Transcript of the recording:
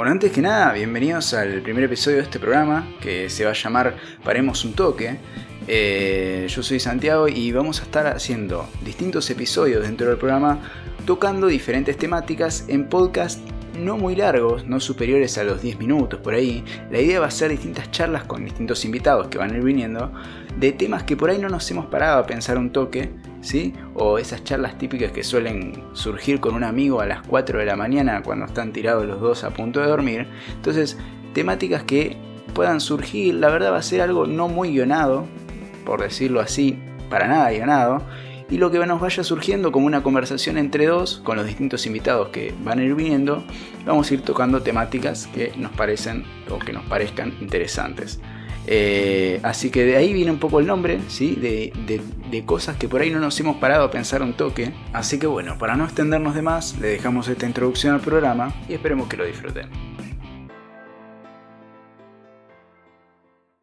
Bueno, antes que nada, bienvenidos al primer episodio de este programa que se va a llamar Paremos un toque. Eh, yo soy Santiago y vamos a estar haciendo distintos episodios dentro del programa tocando diferentes temáticas en podcast no muy largos, no superiores a los 10 minutos por ahí. La idea va a ser distintas charlas con distintos invitados que van a ir viniendo de temas que por ahí no nos hemos parado a pensar un toque, ¿sí? O esas charlas típicas que suelen surgir con un amigo a las 4 de la mañana cuando están tirados los dos a punto de dormir. Entonces, temáticas que puedan surgir, la verdad va a ser algo no muy guionado, por decirlo así, para nada guionado y lo que nos vaya surgiendo como una conversación entre dos con los distintos invitados que van a ir viniendo, vamos a ir tocando temáticas que nos parecen o que nos parezcan interesantes. Eh, así que de ahí viene un poco el nombre, ¿sí? De, de, cosas que por ahí no nos hemos parado a pensar un toque. Así que bueno, para no extendernos de más, le dejamos esta introducción al programa y esperemos que lo disfruten.